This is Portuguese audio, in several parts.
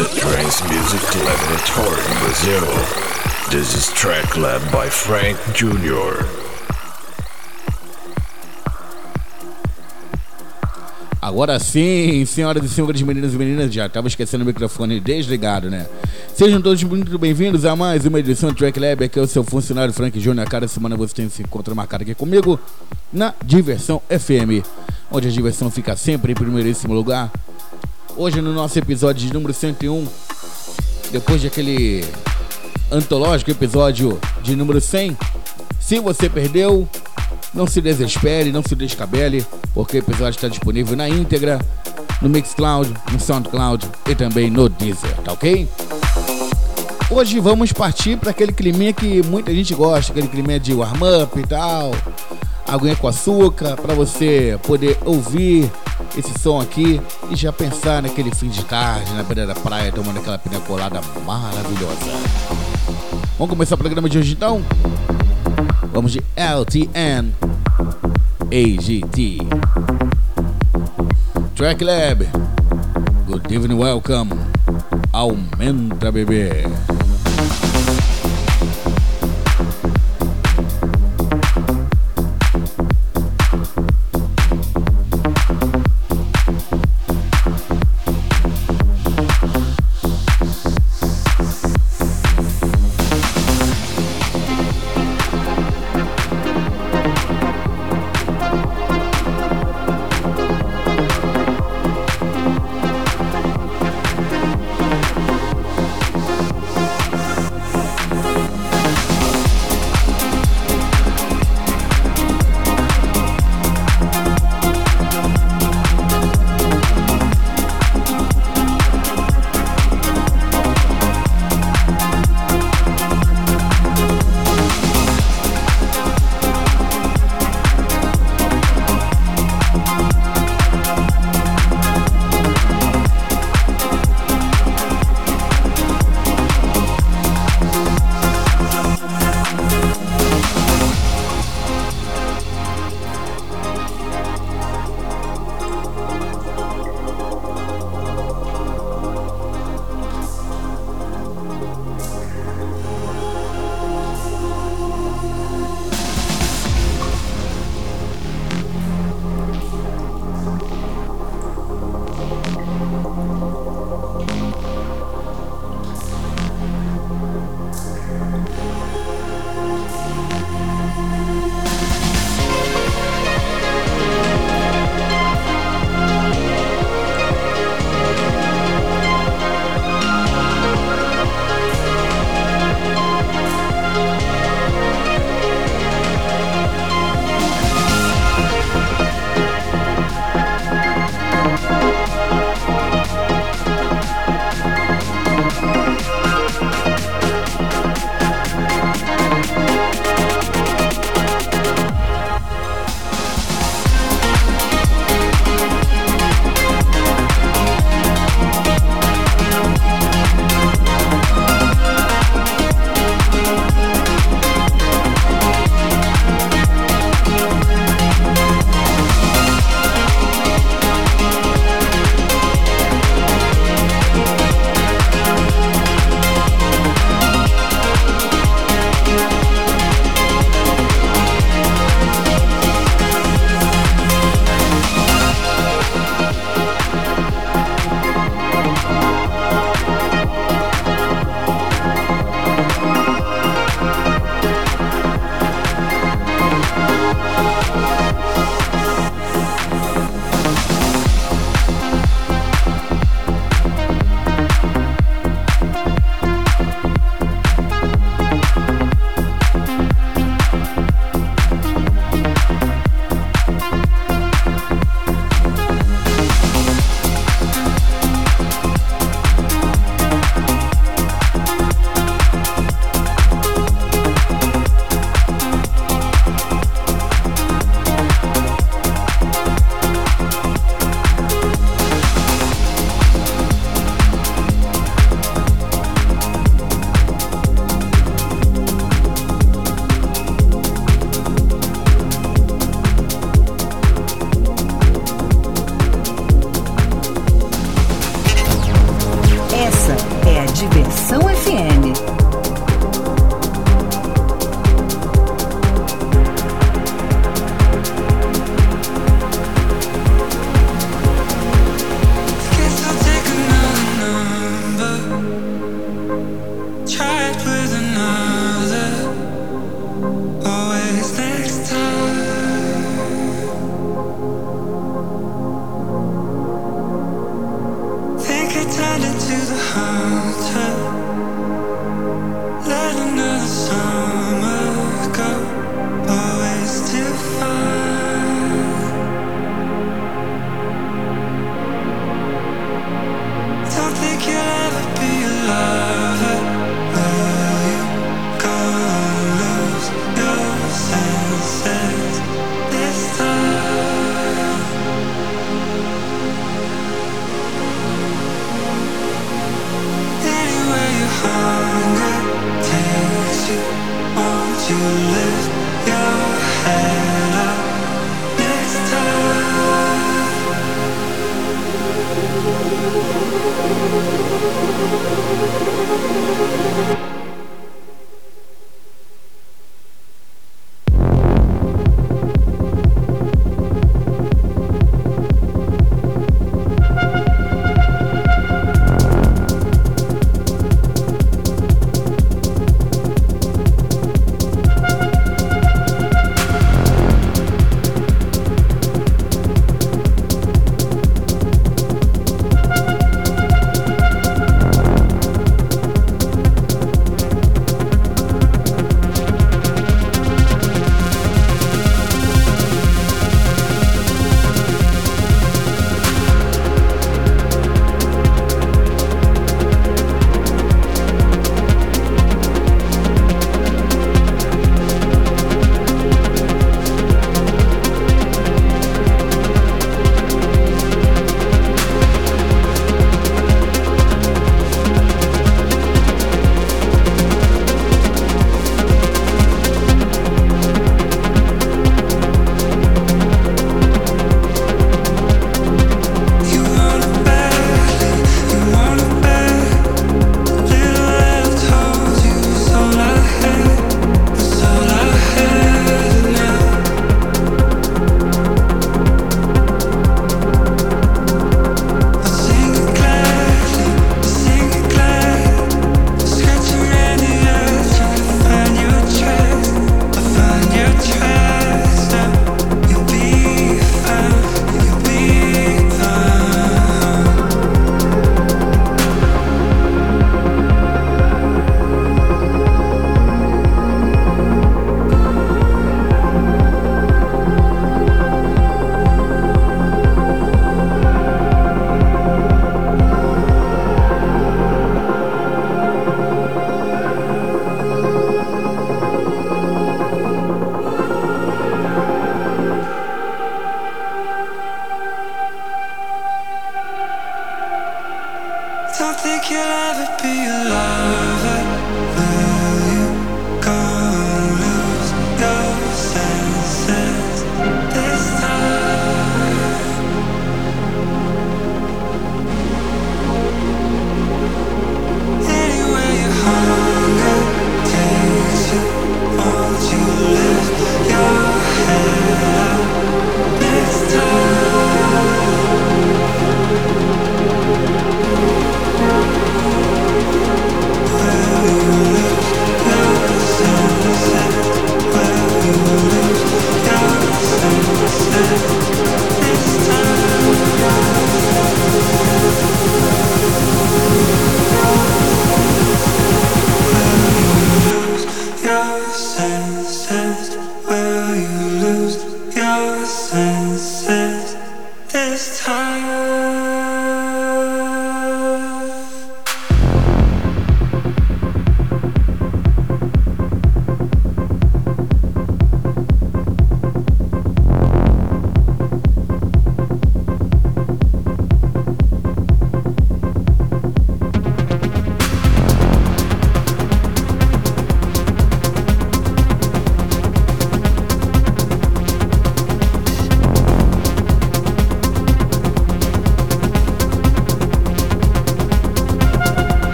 the Trance Music Laboratory in Brazil. This is Track Lab by Frank Jr. Agora sim, senhoras e senhores, meninas e meninas, já estava esquecendo o microfone desligado, né? Sejam todos muito bem-vindos a mais uma edição do Track Lab. Aqui é o seu funcionário Frank Júnior. Cada semana você tem esse encontro marcado aqui comigo na Diversão FM, onde a diversão fica sempre em primeiríssimo lugar. Hoje, no nosso episódio de número 101, depois daquele antológico episódio de número 100, se você perdeu, não se desespere, não se descabele, porque o episódio está disponível na íntegra no Mixcloud, no Soundcloud e também no Deezer, tá ok? Hoje vamos partir para aquele clima que muita gente gosta, aquele clima de warm-up e tal, aguinha com açúcar, para você poder ouvir esse som aqui e já pensar naquele fim de tarde na beira da praia tomando aquela pina colada maravilhosa. Vamos começar o programa de hoje então? Vamos de LTN AGT Track Lab Good evening, welcome Aumenta bebê love.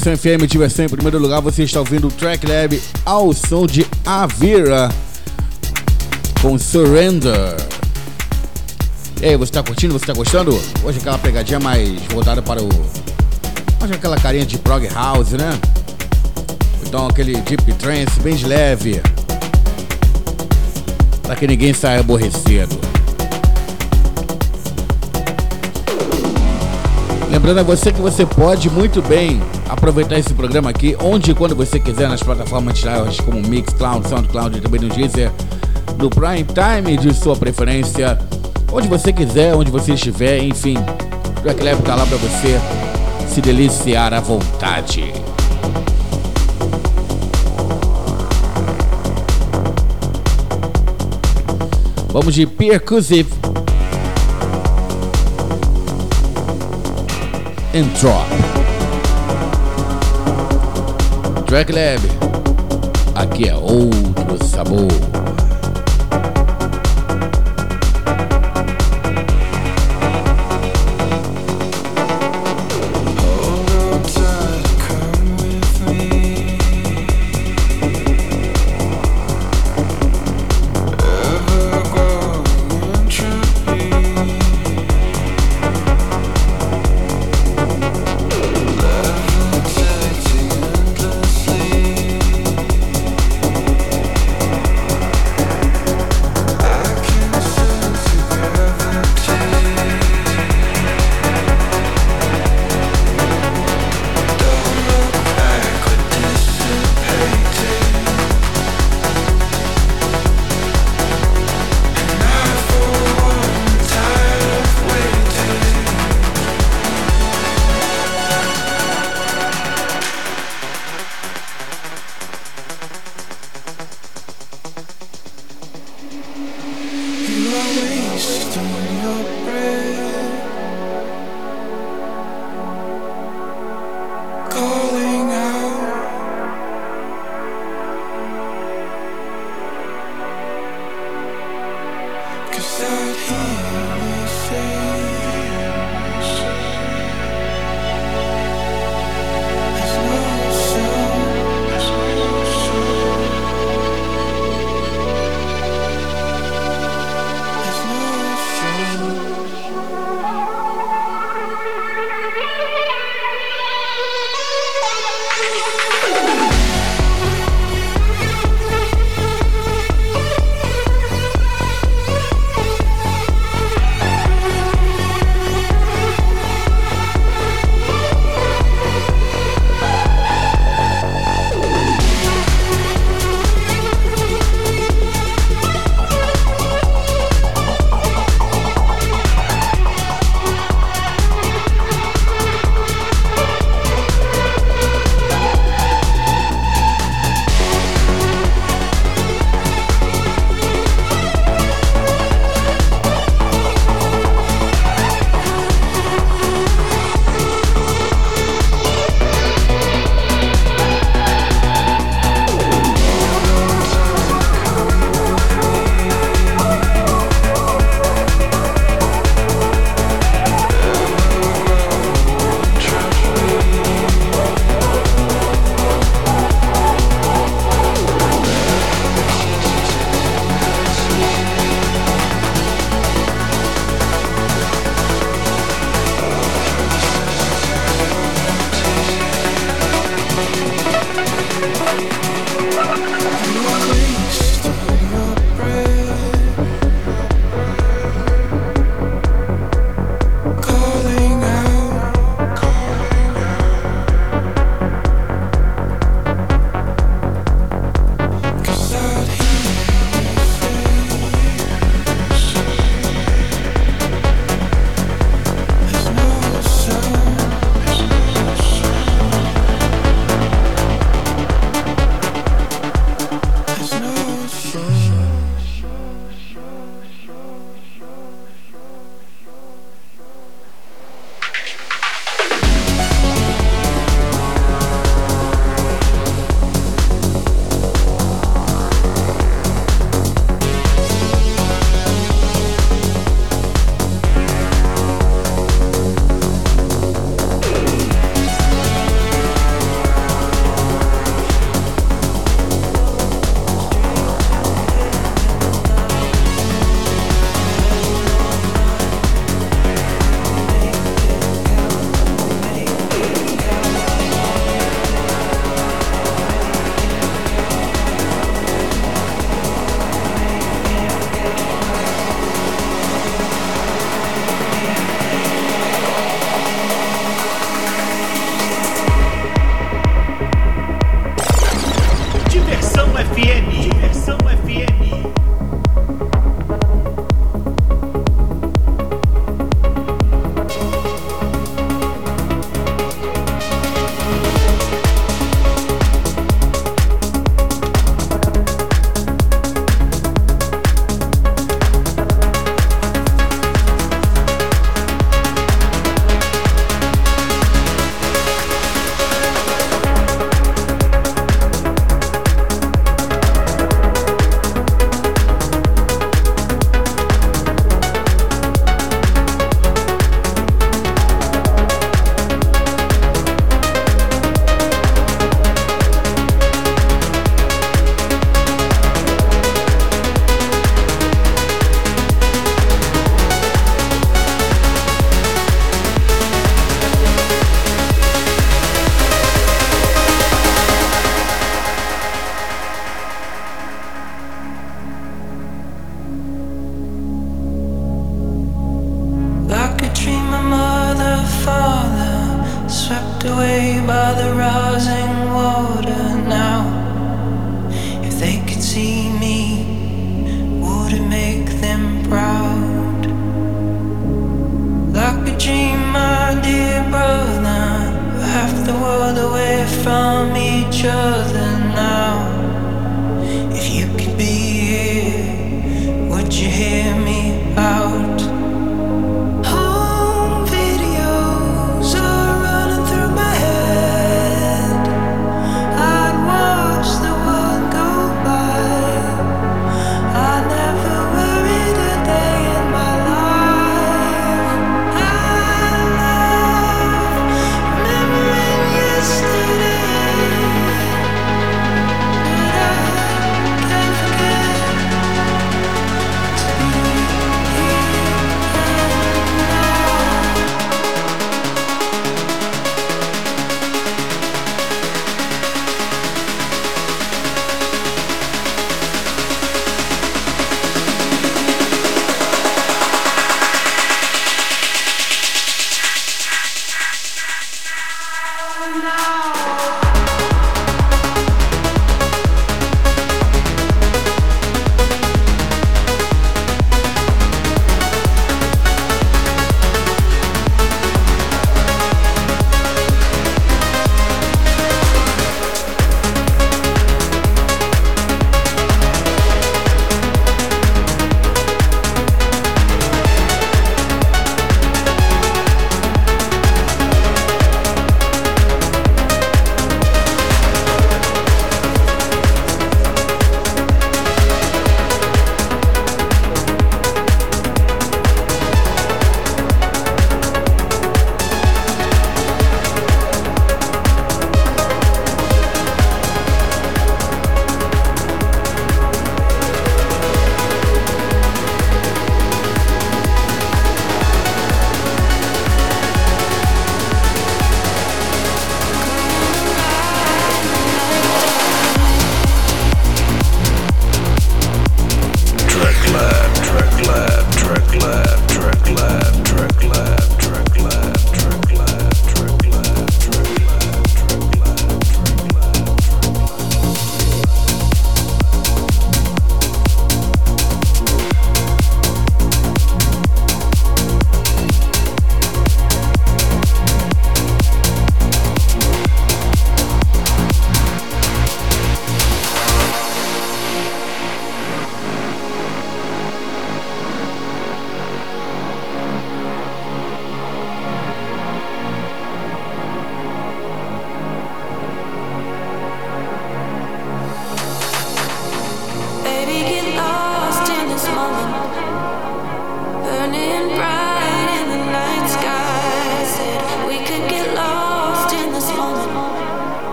Diversão FM, diversão em primeiro lugar. Você está ouvindo o Track Lab ao som de Avira com Surrender. E aí, você está curtindo? Você está gostando? Hoje aquela pegadinha mais voltada para o. Hoje aquela carinha de prog house, né? Então aquele deep trance bem de leve. Para que ninguém saia aborrecido. Lembrando a você que você pode muito bem aproveitar esse programa aqui, onde e quando você quiser, nas plataformas de iOS como Mixcloud, Soundcloud e também no Deezer, no Prime Time de sua preferência, onde você quiser, onde você estiver, enfim, o Lab tá lá para você se deliciar à vontade. Vamos de Percussive and Drop. Track Lab. Aqui é outro sabor. away by the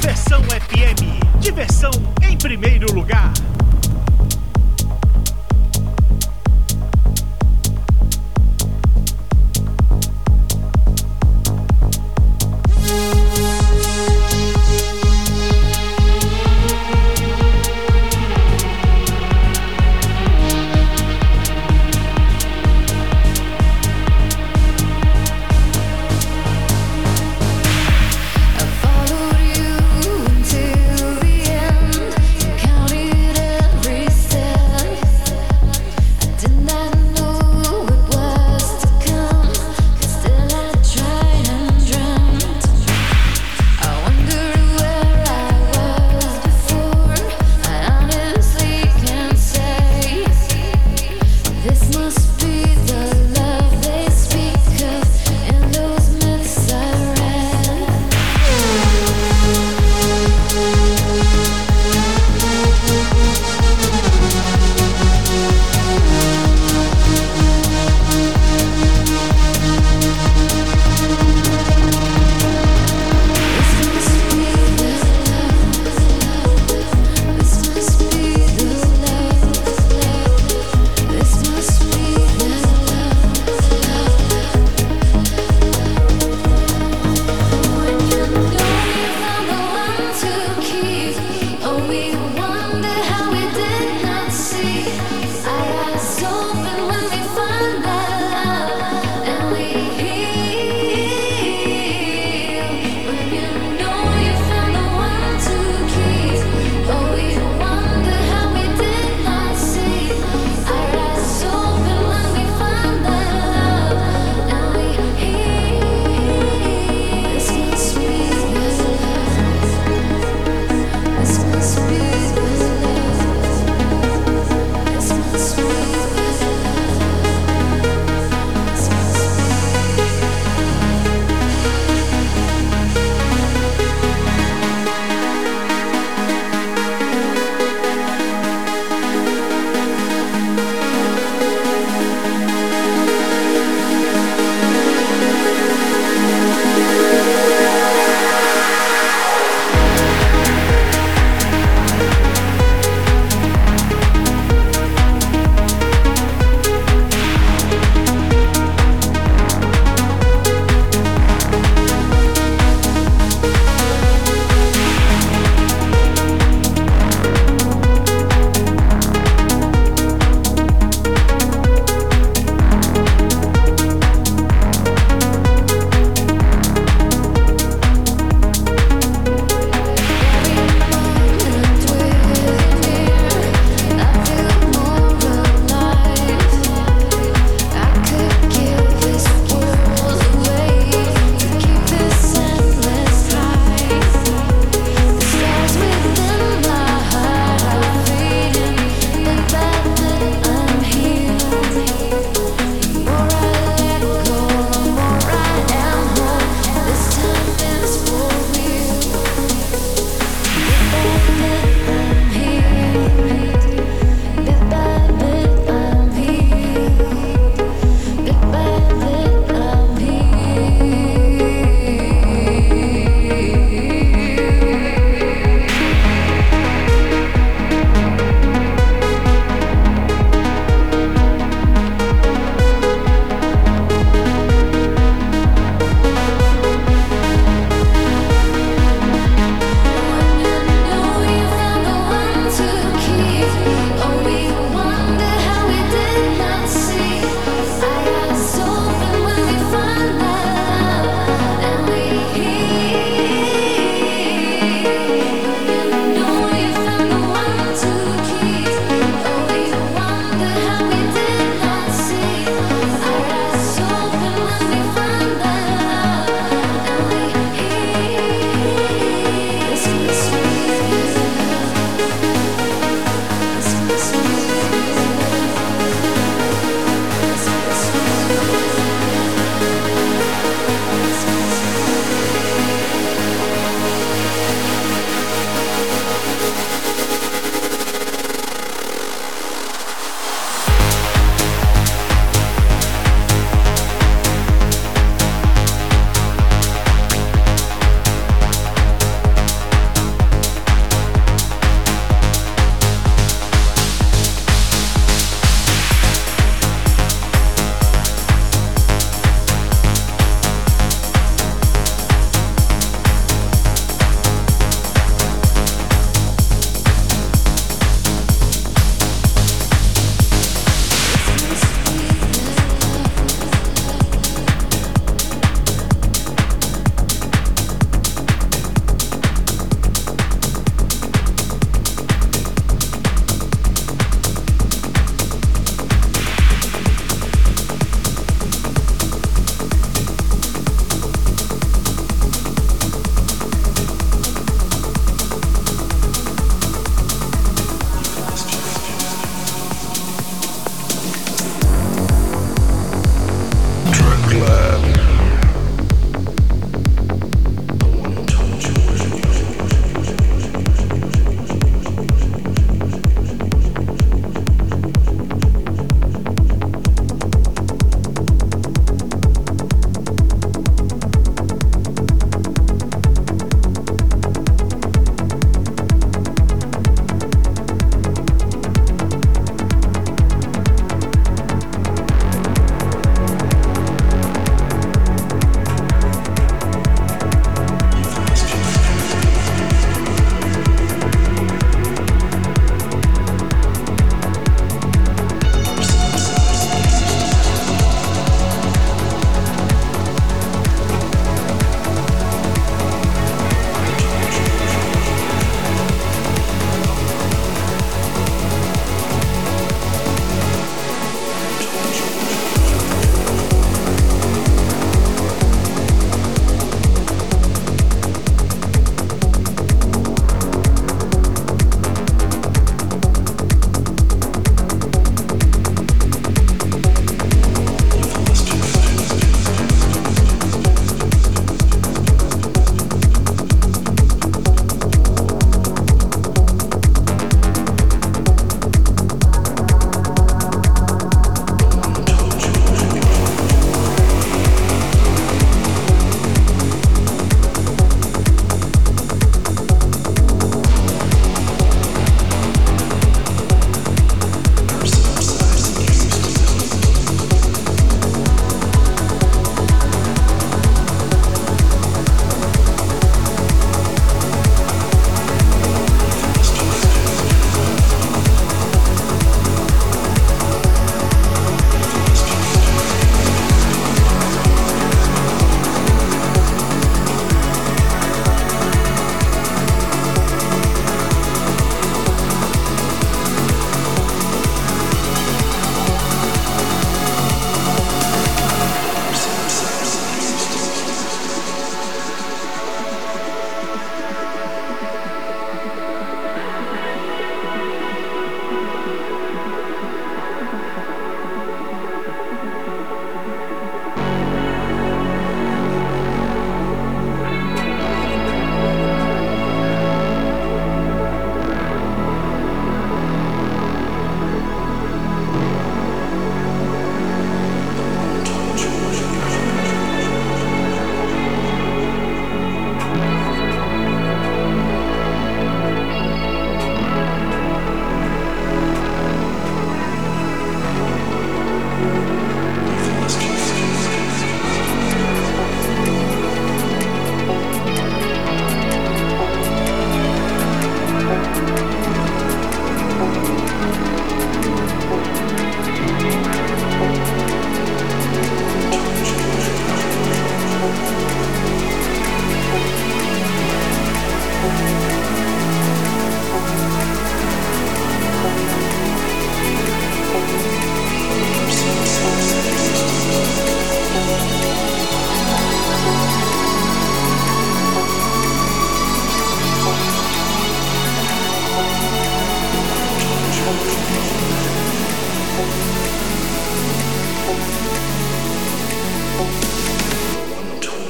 Diversão FM. Diversão em primeiro lugar.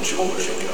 Georgia.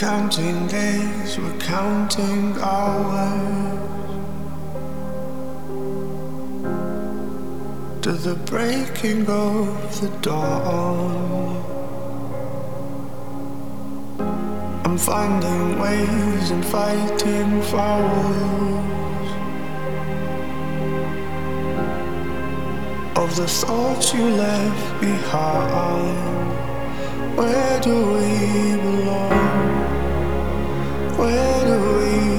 Counting days, we're counting hours to the breaking of the dawn. I'm finding ways and fighting fouls of the thoughts you left behind. Where do we belong? where do we go?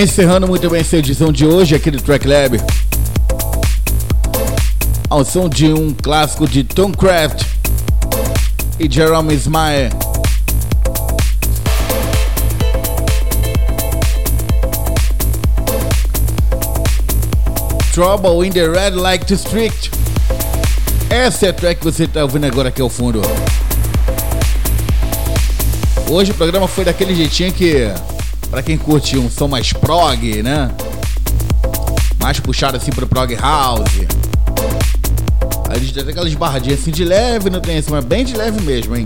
Encerrando muito bem essa edição de hoje aqui do Track Lab. Ao som de um clássico de Tom Craft e Jerome Ismael. Trouble in the Red Light District. Essa é a track que você está ouvindo agora aqui ao fundo. Hoje o programa foi daquele jeitinho que, para quem curte um som mais prog, né? Mais puxado assim pro prog house. A gente tem aquelas barradinhas assim de leve, não tem assim, mas bem de leve mesmo, hein?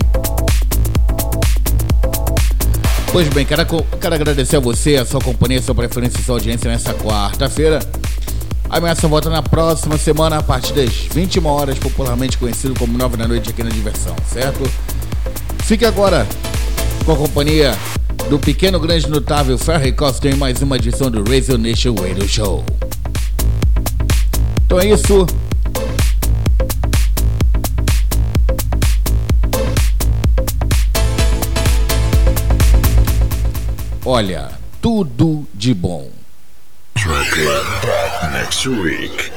Pois bem, quero, quero agradecer a você, a sua companhia, a sua preferência e sua audiência nessa quarta-feira. A ameaça volta na próxima semana a partir das 21 horas, popularmente conhecido como 9 da noite aqui na Diversão, certo? Fique agora com a companhia do pequeno, grande, notável Ferry Costa em mais uma edição do Radio Nation Radio Show. Então é isso. Olha, tudo de bom. Next week.